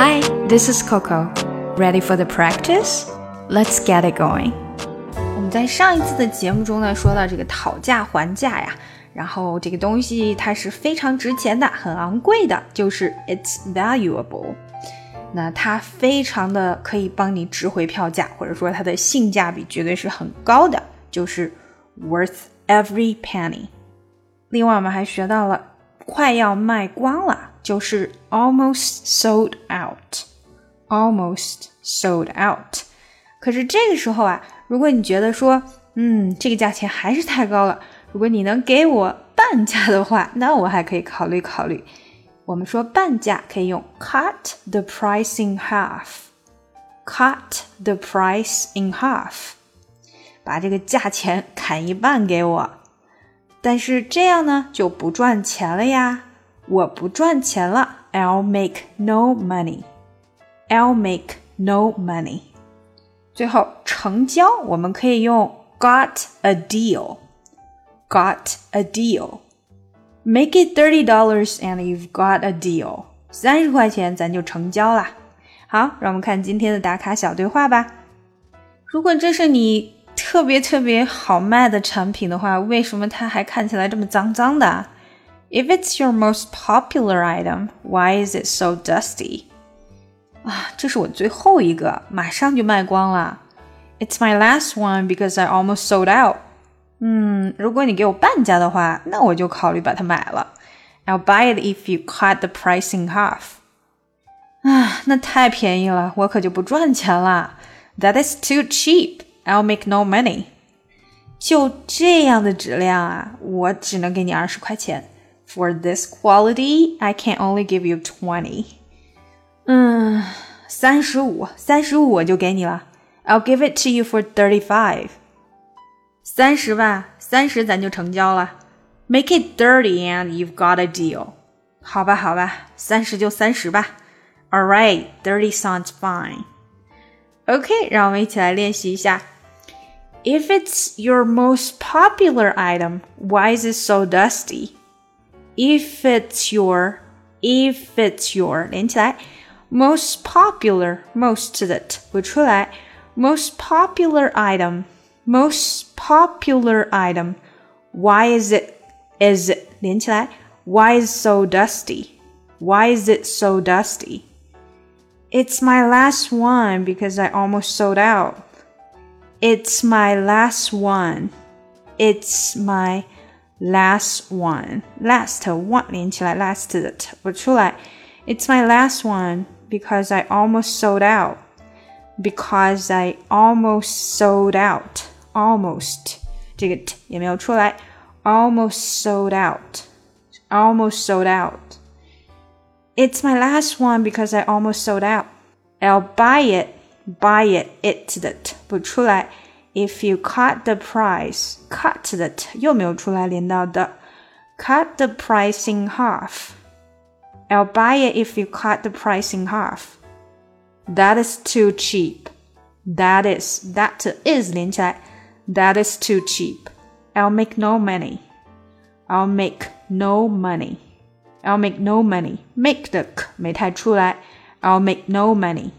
Hi, this is Coco. Ready for the practice? Let's get it going. 我们在上一次的节目中呢，说到这个讨价还价呀，然后这个东西它是非常值钱的，很昂贵的，就是 it's valuable。那它非常的可以帮你值回票价，或者说它的性价比绝对是很高的，就是 worth every penny。另外，我们还学到了快要卖光了，就是 almost sold out，almost sold out。可是这个时候啊，如果你觉得说，嗯，这个价钱还是太高了，如果你能给我半价的话，那我还可以考虑考虑。我们说半价可以用 cut the price in half，cut the price in half，把这个价钱砍一半给我。但是这样呢就不赚钱了呀，我不赚钱了，I'll make no money，I'll make no money。最后成交我们可以用 got a deal，got a deal。Make it thirty dollars and you've got a deal。三十块钱咱就成交啦。好，让我们看今天的打卡小对话吧。如果这是你特别特别好卖的产品的话，为什么它还看起来这么脏脏的 ？If it's your most popular item, why is it so dusty？啊，这是我最后一个，马上就卖光了。It's my last one because I almost sold out。嗯，如果你给我半价的话，那我就考虑把它买了。I'll buy it if you cut the price in half。啊，那太便宜了，我可就不赚钱了。That is too cheap. I'll make no money。就这样的质量啊，我只能给你二十块钱。 For this quality, I can only give you twenty。嗯，三十五，三十五我就给你了。I'll give it to you for thirty-five。三十吧，三十咱就成交了。Make it thirty and you've got a deal。好吧，好吧，三十就三十吧。All right, thirty sounds fine. OK，让我们一起来练习一下。If it's your most popular item, why is it so dusty? If it's your, if it's your 连起来，most popular most 的 t 不出来，most popular item most popular item. Why is it is it 连起来？Why is so dusty? Why is it so dusty? It's my last one because I almost sold out. It's my last one. It's my last one. Last one 连起来，last 的 t 不出来。It's my last one because I almost sold out. Because I almost sold out almost 这个 t 也没有出来，almost sold out, almost sold out. It's my last one because I almost sold out. I'll buy it, buy it, it 的 t 不出来。 If you cut the price, cut 的 t 又没有出来连到的，cut the price in half. I'll buy it if you cut the price in half. That is too cheap. That is that is 连起来。that is too cheap. I'll make no money. I'll make no money. I'll make no money. Make the k 没太出来。I'll make no money.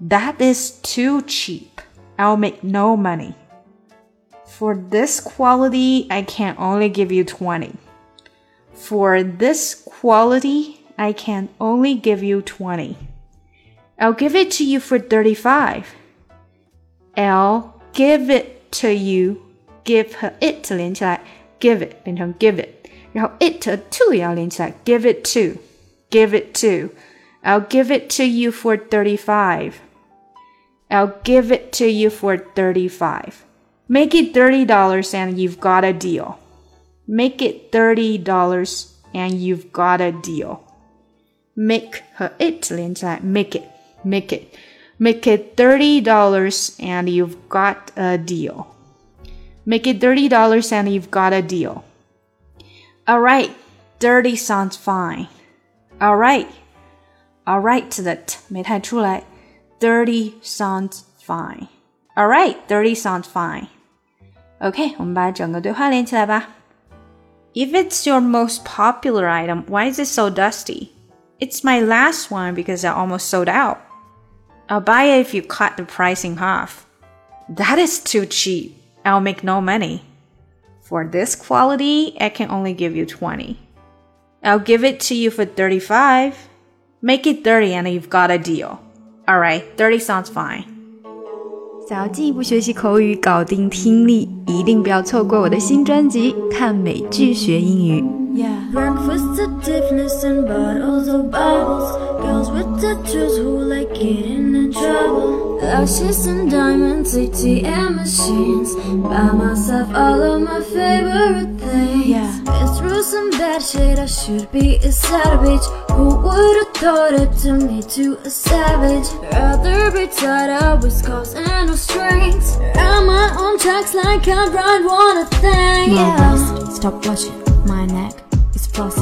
That is too cheap. I'll make no money. For this quality, I can only give you 20. For this quality, I can only give you 20. I'll give it to you for 35. I'll give it to you give her it 连起来，give it 变成 give it，然后 it to 也要连起来，give it to，give it to。I'll give it to you for thirty-five. I'll give it to you for thirty-five. Make it thirty dollars and you've got a deal. Make it thirty dollars and you've got a deal. Make 和 it 连起来，make it, make it. Make it $30 and you've got a deal. Make it $30 and you've got a deal. Alright, 30 sounds fine. Alright, alright 的 t 没太出来 ，30 sounds fine. Alright, 30 sounds fine. OK，我们把整个对话连起来吧。If it's your most popular item, why is it so dusty? It's my last one because I almost sold out. I'll buy it if you cut the price in half. That is too cheap. I'll make no money. For this quality, I can only give you 20. I'll give it to you for 35. Make it 30 and you've got a deal. Alright, 30 sounds fine. 想要进一步学习口语，搞定听力，一定不要错过我的新专辑《看美剧学英语》。Yeah. Breakfast at Tiffany's and bottles of bubbles. Girls with tattoos who like getting in trouble. Lashes and diamonds, ATM machines. Buy myself all of my favorite things. Yeah. Been through some bad shit, I should be a savage. Who would've thought it to me to a savage? Rather be tied up with scars and no strings. Ride my own tracks like I ride one a thing. Yeah. stop watching my neck. It's flossy,